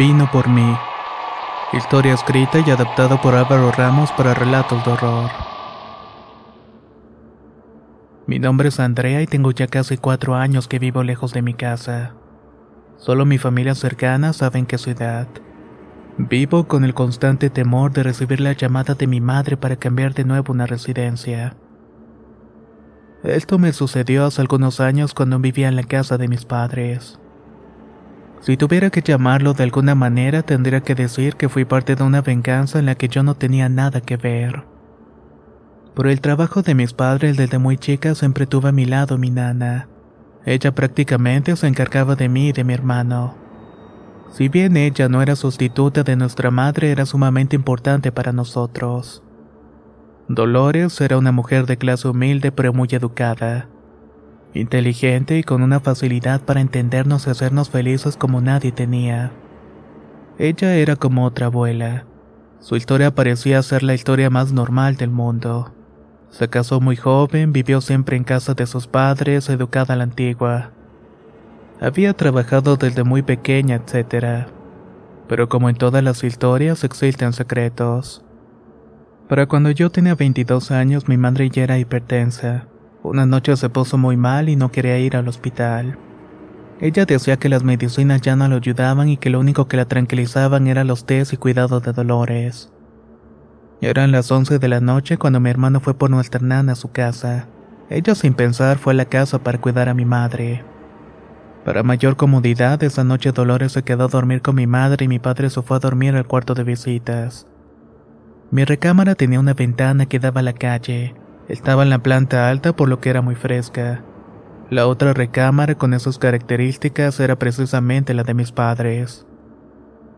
Vino por mí. Historia escrita y adaptada por Álvaro Ramos para relatos de horror. Mi nombre es Andrea y tengo ya casi cuatro años que vivo lejos de mi casa. Solo mi familia cercana saben que su edad. Vivo con el constante temor de recibir la llamada de mi madre para cambiar de nuevo una residencia. Esto me sucedió hace algunos años cuando vivía en la casa de mis padres. Si tuviera que llamarlo de alguna manera, tendría que decir que fui parte de una venganza en la que yo no tenía nada que ver. Por el trabajo de mis padres desde muy chica siempre tuve a mi lado mi nana. Ella prácticamente se encargaba de mí y de mi hermano. Si bien ella no era sustituta de nuestra madre, era sumamente importante para nosotros. Dolores era una mujer de clase humilde pero muy educada inteligente y con una facilidad para entendernos y hacernos felices como nadie tenía. Ella era como otra abuela. Su historia parecía ser la historia más normal del mundo. Se casó muy joven, vivió siempre en casa de sus padres, educada a la antigua. Había trabajado desde muy pequeña, etc. Pero como en todas las historias, existen secretos. Para cuando yo tenía 22 años, mi madre ya era hipertensa. Una noche se puso muy mal y no quería ir al hospital. Ella decía que las medicinas ya no le ayudaban y que lo único que la tranquilizaban eran los test y cuidado de dolores. Eran las 11 de la noche cuando mi hermano fue por nuestra nana a su casa. Ella sin pensar fue a la casa para cuidar a mi madre. Para mayor comodidad, esa noche Dolores se quedó a dormir con mi madre y mi padre se fue a dormir al cuarto de visitas. Mi recámara tenía una ventana que daba a la calle. Estaba en la planta alta por lo que era muy fresca. La otra recámara con esas características era precisamente la de mis padres.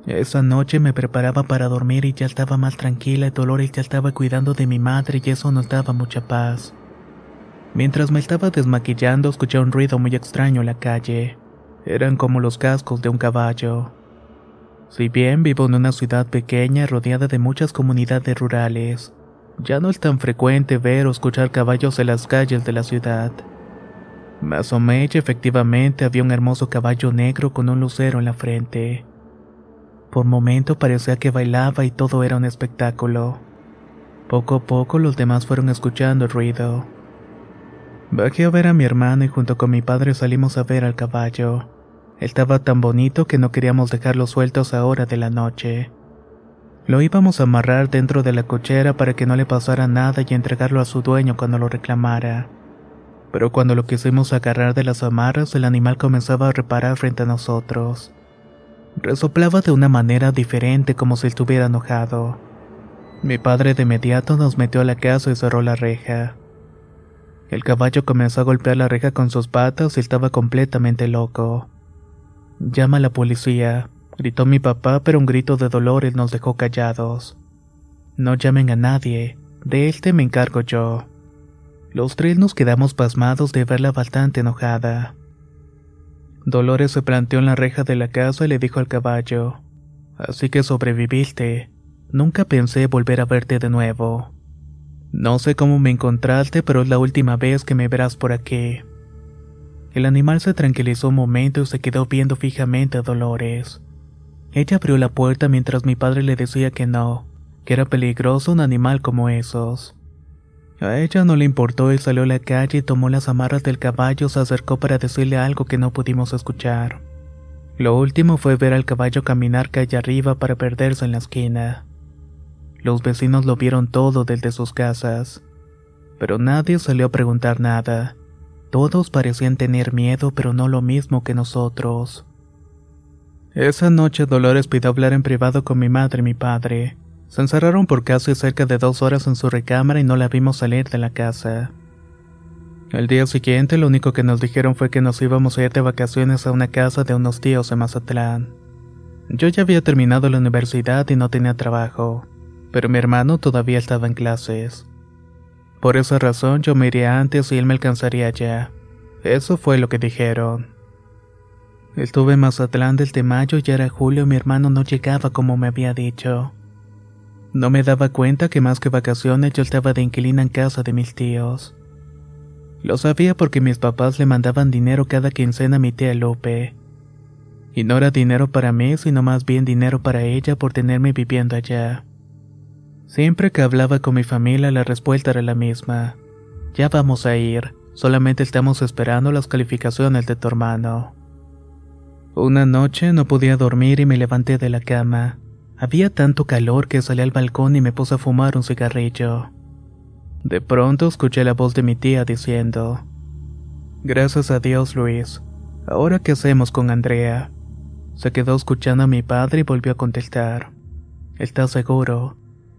Esa noche me preparaba para dormir y ya estaba más tranquila y Dolores ya estaba cuidando de mi madre y eso nos daba mucha paz. Mientras me estaba desmaquillando escuché un ruido muy extraño en la calle. Eran como los cascos de un caballo. Si bien vivo en una ciudad pequeña rodeada de muchas comunidades rurales, ya no es tan frecuente ver o escuchar caballos en las calles de la ciudad. Me asomé y efectivamente había un hermoso caballo negro con un lucero en la frente. Por momento parecía que bailaba y todo era un espectáculo. Poco a poco los demás fueron escuchando el ruido. Bajé a ver a mi hermano y junto con mi padre salimos a ver al caballo. Estaba tan bonito que no queríamos dejarlo sueltos a hora de la noche. Lo íbamos a amarrar dentro de la cochera para que no le pasara nada y entregarlo a su dueño cuando lo reclamara. Pero cuando lo quisimos agarrar de las amarras, el animal comenzaba a reparar frente a nosotros. Resoplaba de una manera diferente como si estuviera enojado. Mi padre de inmediato nos metió a la casa y cerró la reja. El caballo comenzó a golpear la reja con sus patas y estaba completamente loco. Llama a la policía, Gritó mi papá, pero un grito de dolores nos dejó callados. No llamen a nadie, de este me encargo yo. Los tres nos quedamos pasmados de verla bastante enojada. Dolores se planteó en la reja de la casa y le dijo al caballo, Así que sobreviviste. Nunca pensé volver a verte de nuevo. No sé cómo me encontraste, pero es la última vez que me verás por aquí. El animal se tranquilizó un momento y se quedó viendo fijamente a Dolores. Ella abrió la puerta mientras mi padre le decía que no, que era peligroso un animal como esos. A ella no le importó y salió a la calle y tomó las amarras del caballo, se acercó para decirle algo que no pudimos escuchar. Lo último fue ver al caballo caminar calle arriba para perderse en la esquina. Los vecinos lo vieron todo desde sus casas, pero nadie salió a preguntar nada. Todos parecían tener miedo, pero no lo mismo que nosotros. Esa noche Dolores pidió hablar en privado con mi madre y mi padre. Se encerraron por casi cerca de dos horas en su recámara y no la vimos salir de la casa. El día siguiente lo único que nos dijeron fue que nos íbamos a ir de vacaciones a una casa de unos tíos en Mazatlán. Yo ya había terminado la universidad y no tenía trabajo, pero mi hermano todavía estaba en clases. Por esa razón yo me iría antes y él me alcanzaría ya. Eso fue lo que dijeron. Estuve en Mazatlán desde mayo y ya era julio y mi hermano no llegaba como me había dicho. No me daba cuenta que más que vacaciones yo estaba de inquilina en casa de mis tíos. Lo sabía porque mis papás le mandaban dinero cada quincena a mi tía Lupe. Y no era dinero para mí, sino más bien dinero para ella por tenerme viviendo allá. Siempre que hablaba con mi familia la respuesta era la misma. Ya vamos a ir, solamente estamos esperando las calificaciones de tu hermano. Una noche no podía dormir y me levanté de la cama. Había tanto calor que salí al balcón y me puse a fumar un cigarrillo. De pronto escuché la voz de mi tía diciendo, Gracias a Dios, Luis. ¿Ahora qué hacemos con Andrea? Se quedó escuchando a mi padre y volvió a contestar. ¿Estás seguro?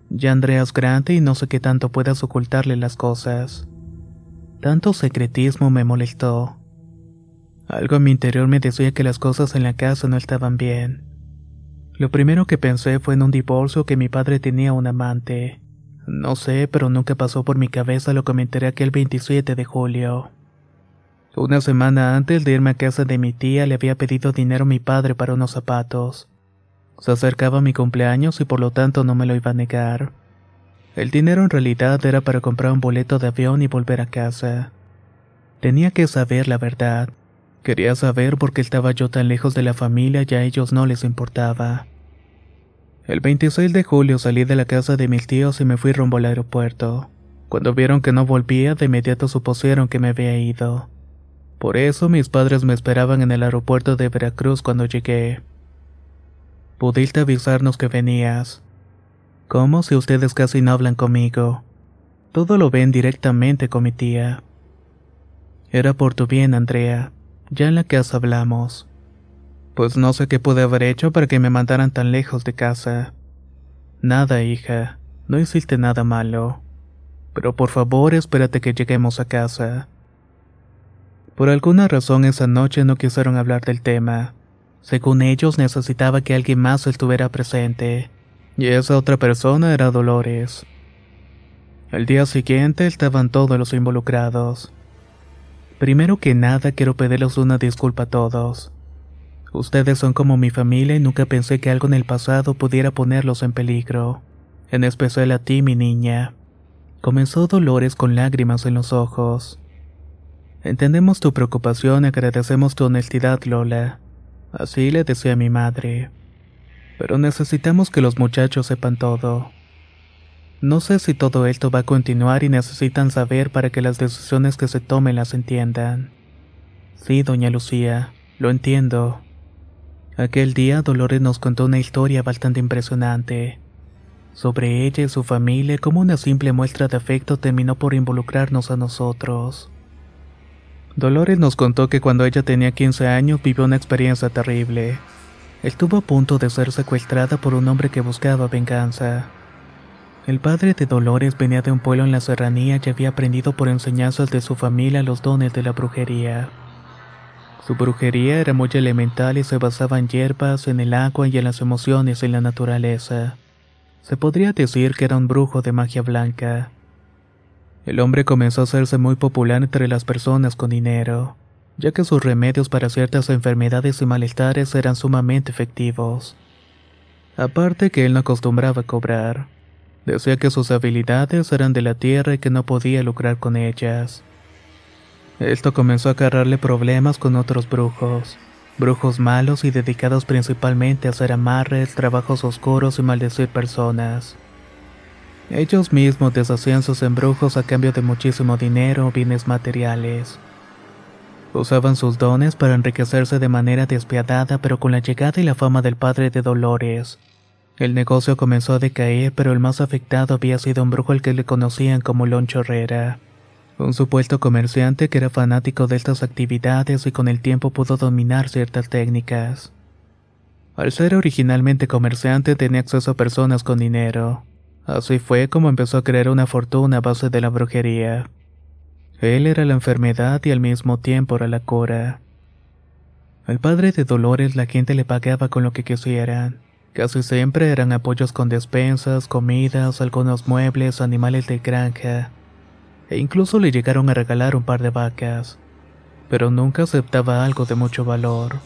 Ya Andrea es grande y no sé qué tanto puedas ocultarle las cosas. Tanto secretismo me molestó. Algo en mi interior me decía que las cosas en la casa no estaban bien. Lo primero que pensé fue en un divorcio que mi padre tenía un amante. No sé, pero nunca pasó por mi cabeza lo que me enteré aquel 27 de julio. Una semana antes de irme a casa de mi tía le había pedido dinero a mi padre para unos zapatos. Se acercaba mi cumpleaños y por lo tanto no me lo iba a negar. El dinero en realidad era para comprar un boleto de avión y volver a casa. Tenía que saber la verdad. Quería saber por qué estaba yo tan lejos de la familia y a ellos no les importaba. El 26 de julio salí de la casa de mis tíos y me fui rumbo al aeropuerto. Cuando vieron que no volvía, de inmediato supusieron que me había ido. Por eso mis padres me esperaban en el aeropuerto de Veracruz cuando llegué. Pudiste avisarnos que venías. ¿Cómo si ustedes casi no hablan conmigo? Todo lo ven directamente con mi tía. Era por tu bien, Andrea. Ya en la casa hablamos. Pues no sé qué pude haber hecho para que me mandaran tan lejos de casa. Nada, hija. No hiciste nada malo. Pero por favor espérate que lleguemos a casa. Por alguna razón esa noche no quisieron hablar del tema. Según ellos necesitaba que alguien más estuviera presente. Y esa otra persona era Dolores. El día siguiente estaban todos los involucrados. Primero que nada quiero pedirles una disculpa a todos. Ustedes son como mi familia y nunca pensé que algo en el pasado pudiera ponerlos en peligro. En especial a ti, mi niña. Comenzó Dolores con lágrimas en los ojos. Entendemos tu preocupación y agradecemos tu honestidad, Lola. Así le decía a mi madre. Pero necesitamos que los muchachos sepan todo. No sé si todo esto va a continuar y necesitan saber para que las decisiones que se tomen las entiendan. Sí, doña Lucía, lo entiendo. Aquel día Dolores nos contó una historia bastante impresionante. Sobre ella y su familia, como una simple muestra de afecto terminó por involucrarnos a nosotros. Dolores nos contó que cuando ella tenía 15 años vivió una experiencia terrible. Estuvo a punto de ser secuestrada por un hombre que buscaba venganza. El padre de Dolores venía de un pueblo en la serranía y había aprendido por enseñanzas de su familia los dones de la brujería. Su brujería era muy elemental y se basaba en hierbas, en el agua y en las emociones en la naturaleza. Se podría decir que era un brujo de magia blanca. El hombre comenzó a hacerse muy popular entre las personas con dinero, ya que sus remedios para ciertas enfermedades y malestares eran sumamente efectivos. Aparte que él no acostumbraba a cobrar. Decía que sus habilidades eran de la tierra y que no podía lucrar con ellas. Esto comenzó a acarrearle problemas con otros brujos, brujos malos y dedicados principalmente a hacer amarres, trabajos oscuros y maldecir personas. Ellos mismos deshacían sus embrujos a cambio de muchísimo dinero o bienes materiales. Usaban sus dones para enriquecerse de manera despiadada, pero con la llegada y la fama del padre de Dolores, el negocio comenzó a decaer, pero el más afectado había sido un brujo al que le conocían como Loncho Herrera, un supuesto comerciante que era fanático de estas actividades y con el tiempo pudo dominar ciertas técnicas. Al ser originalmente comerciante tenía acceso a personas con dinero. Así fue como empezó a crear una fortuna a base de la brujería. Él era la enfermedad y al mismo tiempo era la cura. Al padre de Dolores la gente le pagaba con lo que quisieran. Casi siempre eran apoyos con despensas, comidas, algunos muebles, animales de granja. E incluso le llegaron a regalar un par de vacas. Pero nunca aceptaba algo de mucho valor.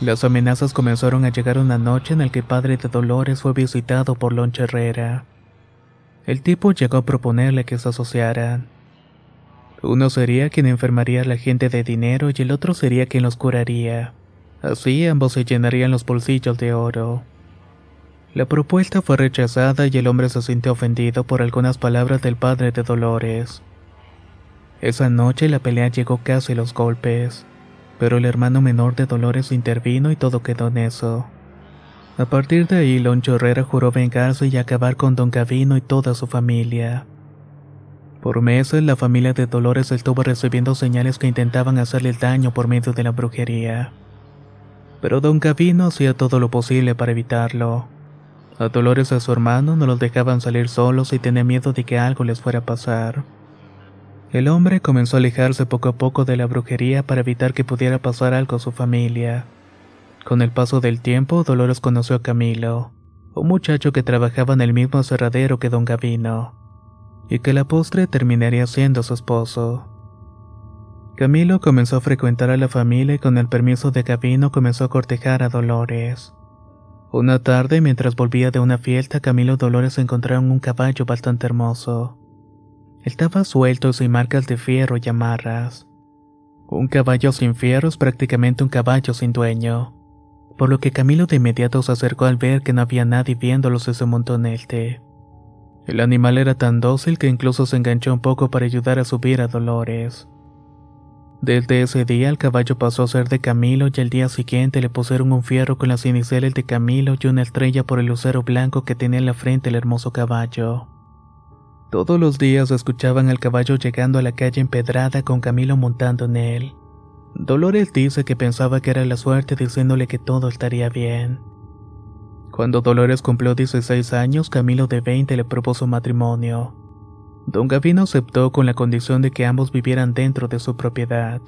Las amenazas comenzaron a llegar una noche en la que padre de Dolores fue visitado por Loncha Herrera. El tipo llegó a proponerle que se asociaran. Uno sería quien enfermaría a la gente de dinero y el otro sería quien los curaría. Así ambos se llenarían los bolsillos de oro. La propuesta fue rechazada y el hombre se sintió ofendido por algunas palabras del padre de Dolores. Esa noche la pelea llegó casi a los golpes pero el hermano menor de Dolores intervino y todo quedó en eso. A partir de ahí, Loncho Herrera juró vengarse y acabar con Don Gavino y toda su familia. Por meses, la familia de Dolores estuvo recibiendo señales que intentaban hacerle daño por medio de la brujería. Pero Don Gavino hacía todo lo posible para evitarlo. A Dolores y a su hermano no los dejaban salir solos y tenía miedo de que algo les fuera a pasar. El hombre comenzó a alejarse poco a poco de la brujería para evitar que pudiera pasar algo a su familia. Con el paso del tiempo, Dolores conoció a Camilo, un muchacho que trabajaba en el mismo aserradero que don Gavino, y que la postre terminaría siendo su esposo. Camilo comenzó a frecuentar a la familia y con el permiso de Gavino comenzó a cortejar a Dolores. Una tarde, mientras volvía de una fiesta, Camilo y Dolores encontraron un caballo bastante hermoso. Estaba suelto sin marcas de fierro y amarras. Un caballo sin fierro es prácticamente un caballo sin dueño, por lo que Camilo de inmediato se acercó al ver que no había nadie viéndolos y se montó en él. El animal era tan dócil que incluso se enganchó un poco para ayudar a subir a Dolores. Desde ese día el caballo pasó a ser de Camilo y al día siguiente le pusieron un fierro con las iniciales de Camilo y una estrella por el lucero blanco que tenía en la frente el hermoso caballo. Todos los días escuchaban al caballo llegando a la calle empedrada con Camilo montando en él. Dolores dice que pensaba que era la suerte diciéndole que todo estaría bien. Cuando Dolores cumplió 16 años, Camilo de 20 le propuso matrimonio. Don Gavino aceptó con la condición de que ambos vivieran dentro de su propiedad.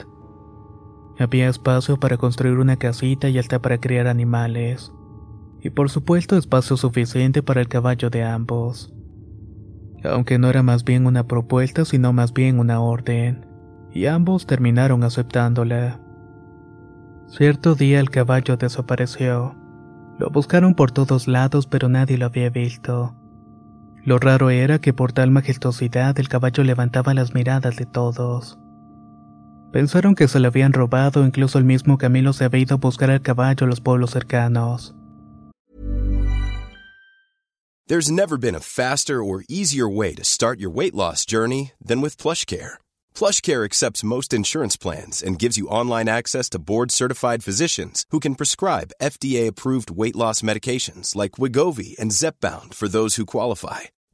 Había espacio para construir una casita y hasta para criar animales. Y por supuesto espacio suficiente para el caballo de ambos aunque no era más bien una propuesta, sino más bien una orden, y ambos terminaron aceptándola. Cierto día el caballo desapareció. Lo buscaron por todos lados, pero nadie lo había visto. Lo raro era que por tal majestuosidad el caballo levantaba las miradas de todos. Pensaron que se lo habían robado, incluso el mismo Camilo se había ido a buscar al caballo a los pueblos cercanos. There's never been a faster or easier way to start your weight loss journey than with PlushCare. PlushCare accepts most insurance plans and gives you online access to board-certified physicians who can prescribe FDA-approved weight loss medications like Wigovi and Zepbound for those who qualify.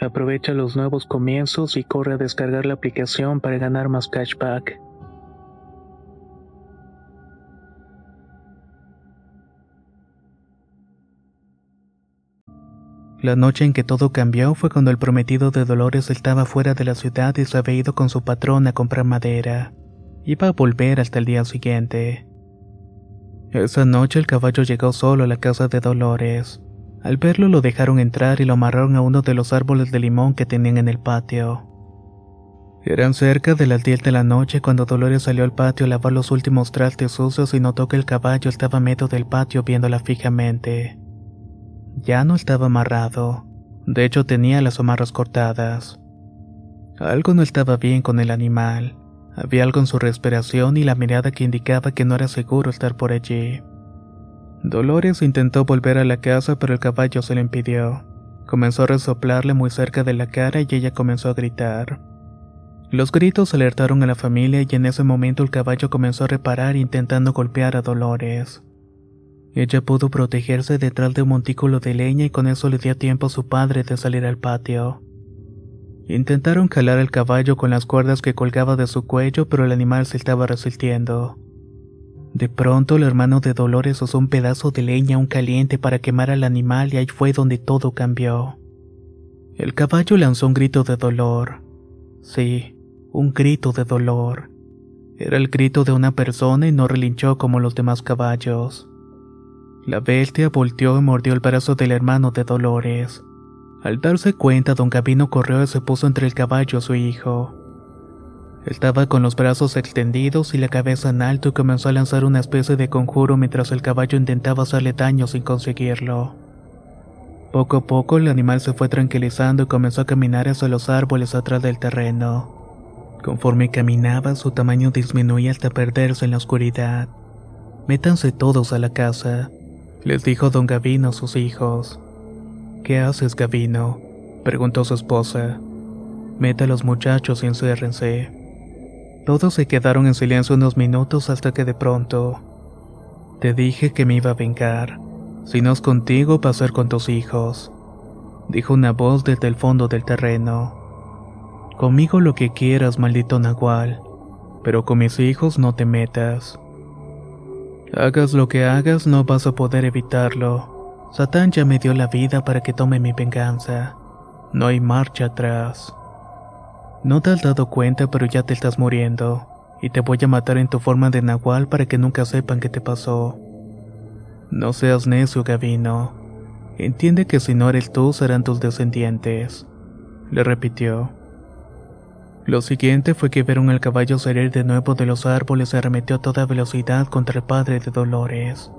Aprovecha los nuevos comienzos y corre a descargar la aplicación para ganar más cashback. La noche en que todo cambió fue cuando el prometido de Dolores estaba fuera de la ciudad y se había ido con su patrón a comprar madera. Iba a volver hasta el día siguiente. Esa noche el caballo llegó solo a la casa de Dolores. Al verlo lo dejaron entrar y lo amarraron a uno de los árboles de limón que tenían en el patio. Eran cerca de las 10 de la noche cuando Dolores salió al patio a lavar los últimos trastes sucios y notó que el caballo estaba medio del patio viéndola fijamente. Ya no estaba amarrado. De hecho tenía las amarras cortadas. Algo no estaba bien con el animal. Había algo en su respiración y la mirada que indicaba que no era seguro estar por allí. Dolores intentó volver a la casa pero el caballo se le impidió. Comenzó a resoplarle muy cerca de la cara y ella comenzó a gritar. Los gritos alertaron a la familia y en ese momento el caballo comenzó a reparar intentando golpear a Dolores. Ella pudo protegerse detrás de un montículo de leña y con eso le dio tiempo a su padre de salir al patio. Intentaron calar al caballo con las cuerdas que colgaba de su cuello, pero el animal se estaba resistiendo. De pronto el hermano de Dolores usó un pedazo de leña aún caliente para quemar al animal y ahí fue donde todo cambió. El caballo lanzó un grito de dolor. Sí, un grito de dolor. Era el grito de una persona y no relinchó como los demás caballos. La bestia volteó y mordió el brazo del hermano de Dolores. Al darse cuenta, don Gavino corrió y se puso entre el caballo y su hijo. Estaba con los brazos extendidos y la cabeza en alto y comenzó a lanzar una especie de conjuro mientras el caballo intentaba hacerle daño sin conseguirlo. Poco a poco el animal se fue tranquilizando y comenzó a caminar hacia los árboles atrás del terreno. Conforme caminaba, su tamaño disminuía hasta perderse en la oscuridad. Métanse todos a la casa, les dijo don Gavino a sus hijos. ¿Qué haces, Gavino? preguntó su esposa. Meta a los muchachos y enciérrense. Todos se quedaron en silencio unos minutos hasta que de pronto... Te dije que me iba a vengar. Si no es contigo, va a ser con tus hijos. Dijo una voz desde el fondo del terreno. Conmigo lo que quieras, maldito Nahual. Pero con mis hijos no te metas. Hagas lo que hagas, no vas a poder evitarlo. Satán ya me dio la vida para que tome mi venganza. No hay marcha atrás. No te has dado cuenta, pero ya te estás muriendo, y te voy a matar en tu forma de nahual para que nunca sepan qué te pasó. No seas necio, Gavino. Entiende que si no eres tú, serán tus descendientes, le repitió. Lo siguiente fue que vieron al caballo salir de nuevo de los árboles y arremetió a toda velocidad contra el padre de Dolores.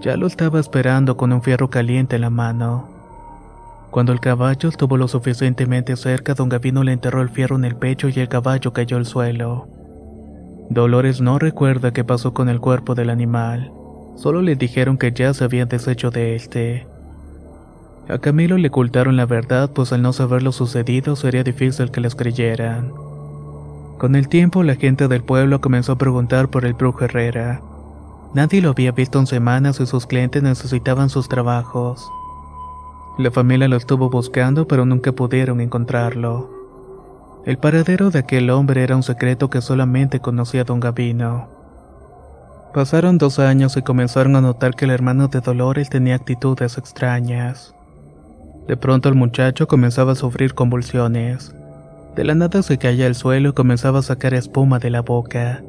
Ya lo estaba esperando con un fierro caliente en la mano. Cuando el caballo estuvo lo suficientemente cerca, don Gavino le enterró el fierro en el pecho y el caballo cayó al suelo. Dolores no recuerda qué pasó con el cuerpo del animal. Solo le dijeron que ya se habían deshecho de este. A Camilo le ocultaron la verdad, pues al no saber lo sucedido sería difícil que les creyeran. Con el tiempo, la gente del pueblo comenzó a preguntar por el brujo Herrera. Nadie lo había visto en semanas y sus clientes necesitaban sus trabajos. La familia lo estuvo buscando, pero nunca pudieron encontrarlo. El paradero de aquel hombre era un secreto que solamente conocía don Gavino. Pasaron dos años y comenzaron a notar que el hermano de Dolores tenía actitudes extrañas. De pronto el muchacho comenzaba a sufrir convulsiones. De la nada se caía al suelo y comenzaba a sacar espuma de la boca.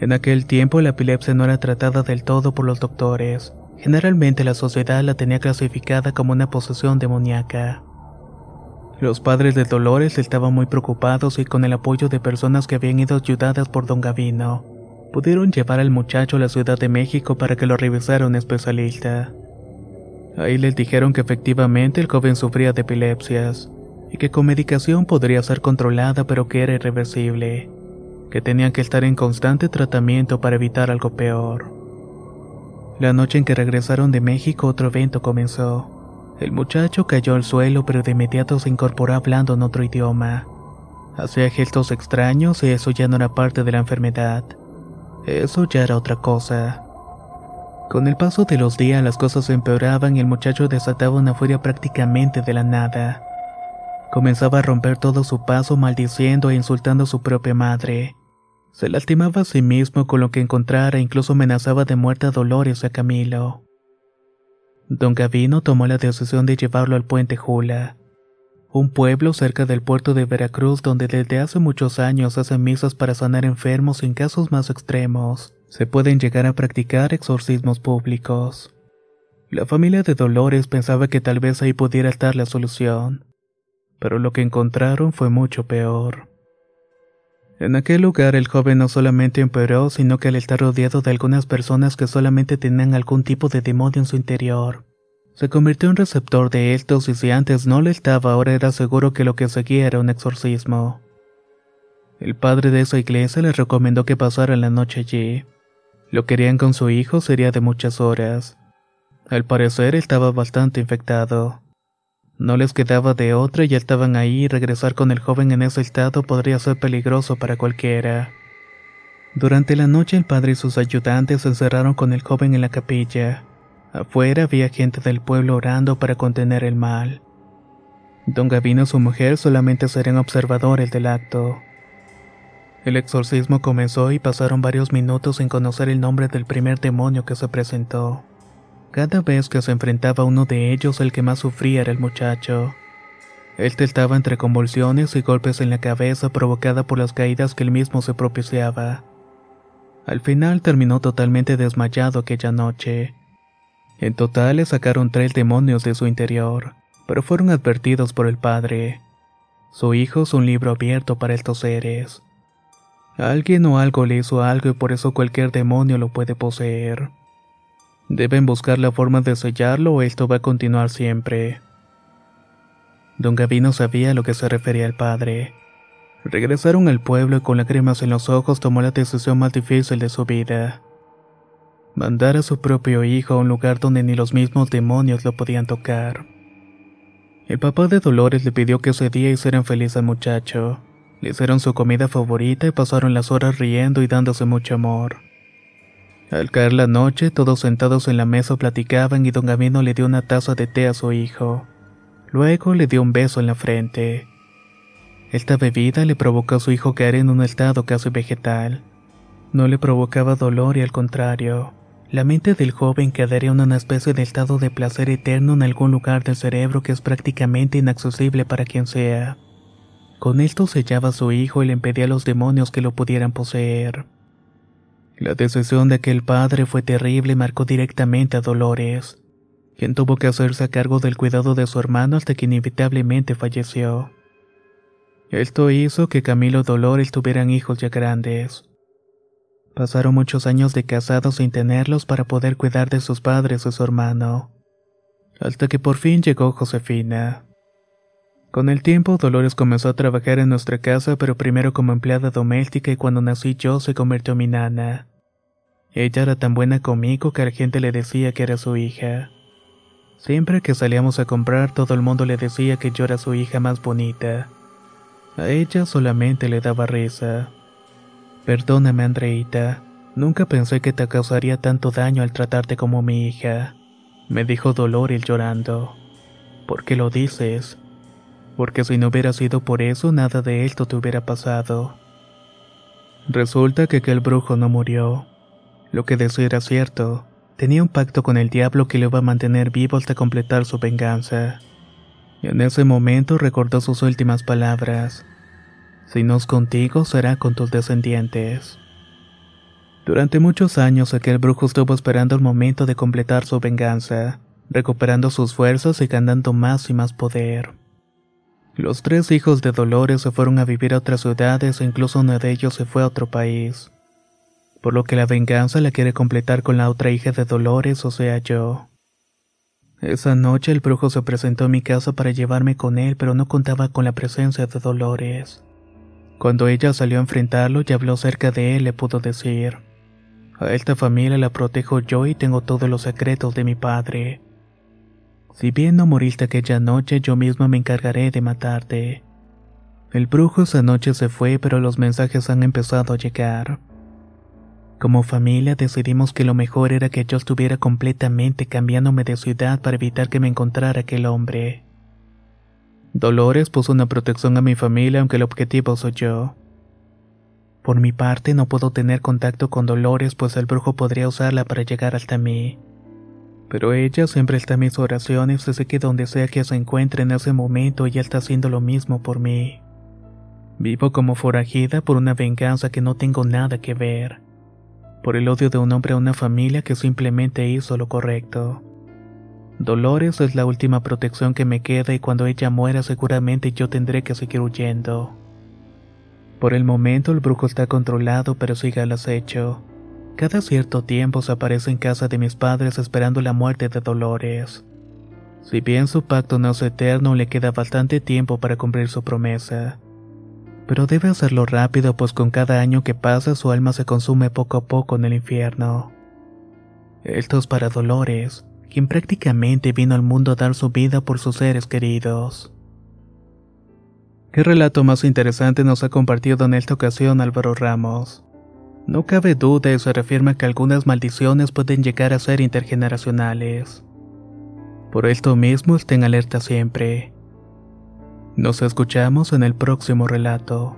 En aquel tiempo la epilepsia no era tratada del todo por los doctores. Generalmente la sociedad la tenía clasificada como una posesión demoníaca. Los padres de Dolores estaban muy preocupados y con el apoyo de personas que habían ido ayudadas por don Gavino, pudieron llevar al muchacho a la Ciudad de México para que lo revisara un especialista. Ahí les dijeron que efectivamente el joven sufría de epilepsias y que con medicación podría ser controlada pero que era irreversible, que tenían que estar en constante tratamiento para evitar algo peor. La noche en que regresaron de México otro evento comenzó. El muchacho cayó al suelo pero de inmediato se incorporó hablando en otro idioma. Hacía gestos extraños y eso ya no era parte de la enfermedad. Eso ya era otra cosa. Con el paso de los días las cosas empeoraban y el muchacho desataba una furia prácticamente de la nada. Comenzaba a romper todo su paso maldiciendo e insultando a su propia madre. Se lastimaba a sí mismo con lo que encontrara e incluso amenazaba de muerte a Dolores y a Camilo. Don Gavino tomó la decisión de llevarlo al puente Jula, un pueblo cerca del puerto de Veracruz donde desde hace muchos años hacen misas para sanar enfermos en casos más extremos se pueden llegar a practicar exorcismos públicos. La familia de Dolores pensaba que tal vez ahí pudiera estar la solución, pero lo que encontraron fue mucho peor. En aquel lugar el joven no solamente empeoró, sino que al estar rodeado de algunas personas que solamente tenían algún tipo de demonio en su interior, se convirtió en receptor de estos y si antes no le estaba ahora era seguro que lo que seguía era un exorcismo. El padre de esa iglesia le recomendó que pasara la noche allí. Lo querían con su hijo sería de muchas horas. Al parecer estaba bastante infectado. No les quedaba de otra y ya estaban ahí y regresar con el joven en ese estado podría ser peligroso para cualquiera. Durante la noche el padre y sus ayudantes se encerraron con el joven en la capilla. Afuera había gente del pueblo orando para contener el mal. Don Gavino y su mujer solamente serían observadores del acto. El exorcismo comenzó y pasaron varios minutos sin conocer el nombre del primer demonio que se presentó. Cada vez que se enfrentaba uno de ellos, el que más sufría era el muchacho. Este estaba entre convulsiones y golpes en la cabeza provocada por las caídas que él mismo se propiciaba. Al final terminó totalmente desmayado aquella noche. En total le sacaron tres demonios de su interior, pero fueron advertidos por el padre. Su hijo es un libro abierto para estos seres. Alguien o algo le hizo algo y por eso cualquier demonio lo puede poseer. Deben buscar la forma de sellarlo o esto va a continuar siempre. Don Gavino sabía a lo que se refería el padre. Regresaron al pueblo y con lágrimas en los ojos tomó la decisión más difícil de su vida. Mandar a su propio hijo a un lugar donde ni los mismos demonios lo podían tocar. El papá de Dolores le pidió que ese día hicieran feliz al muchacho. Le hicieron su comida favorita y pasaron las horas riendo y dándose mucho amor. Al caer la noche, todos sentados en la mesa platicaban y don Gavino le dio una taza de té a su hijo. Luego le dio un beso en la frente. Esta bebida le provocó a su hijo caer en un estado casi vegetal. No le provocaba dolor y al contrario, la mente del joven quedaría en una especie de estado de placer eterno en algún lugar del cerebro que es prácticamente inaccesible para quien sea. Con esto sellaba a su hijo y le impedía a los demonios que lo pudieran poseer. La decisión de aquel padre fue terrible y marcó directamente a Dolores, quien tuvo que hacerse cargo del cuidado de su hermano hasta que inevitablemente falleció. Esto hizo que Camilo y Dolores tuvieran hijos ya grandes. Pasaron muchos años de casados sin tenerlos para poder cuidar de sus padres y su hermano. Hasta que por fin llegó Josefina. Con el tiempo, Dolores comenzó a trabajar en nuestra casa, pero primero como empleada doméstica y cuando nací yo se convirtió en mi nana. Ella era tan buena conmigo que la gente le decía que era su hija. Siempre que salíamos a comprar, todo el mundo le decía que yo era su hija más bonita. A ella solamente le daba risa. Perdóname, Andreita. Nunca pensé que te causaría tanto daño al tratarte como mi hija, me dijo Dolores llorando. ¿Por qué lo dices? Porque si no hubiera sido por eso, nada de esto te hubiera pasado. Resulta que aquel brujo no murió. Lo que decía era cierto. Tenía un pacto con el diablo que lo iba a mantener vivo hasta completar su venganza. Y en ese momento recordó sus últimas palabras. Si no es contigo, será con tus descendientes. Durante muchos años aquel brujo estuvo esperando el momento de completar su venganza, recuperando sus fuerzas y ganando más y más poder. Los tres hijos de Dolores se fueron a vivir a otras ciudades e incluso uno de ellos se fue a otro país. Por lo que la venganza la quiere completar con la otra hija de Dolores, o sea yo. Esa noche el brujo se presentó en mi casa para llevarme con él, pero no contaba con la presencia de Dolores. Cuando ella salió a enfrentarlo y habló cerca de él, le pudo decir, a esta familia la protejo yo y tengo todos los secretos de mi padre. Si bien no moriste aquella noche, yo misma me encargaré de matarte. El brujo esa noche se fue, pero los mensajes han empezado a llegar. Como familia decidimos que lo mejor era que yo estuviera completamente cambiándome de ciudad para evitar que me encontrara aquel hombre. Dolores puso una protección a mi familia aunque el objetivo soy yo. Por mi parte no puedo tener contacto con Dolores pues el brujo podría usarla para llegar hasta mí. Pero ella siempre está en mis oraciones sé que donde sea que se encuentre en ese momento ella está haciendo lo mismo por mí. Vivo como forajida por una venganza que no tengo nada que ver. Por el odio de un hombre a una familia que simplemente hizo lo correcto. Dolores es la última protección que me queda y cuando ella muera seguramente yo tendré que seguir huyendo. Por el momento el brujo está controlado pero sigue al acecho. Cada cierto tiempo se aparece en casa de mis padres esperando la muerte de Dolores. Si bien su pacto no es eterno, le queda bastante tiempo para cumplir su promesa. Pero debe hacerlo rápido pues con cada año que pasa su alma se consume poco a poco en el infierno. Esto es para Dolores, quien prácticamente vino al mundo a dar su vida por sus seres queridos. ¿Qué relato más interesante nos ha compartido en esta ocasión Álvaro Ramos? No cabe duda y se reafirma que algunas maldiciones pueden llegar a ser intergeneracionales. Por esto mismo estén alerta siempre. Nos escuchamos en el próximo relato.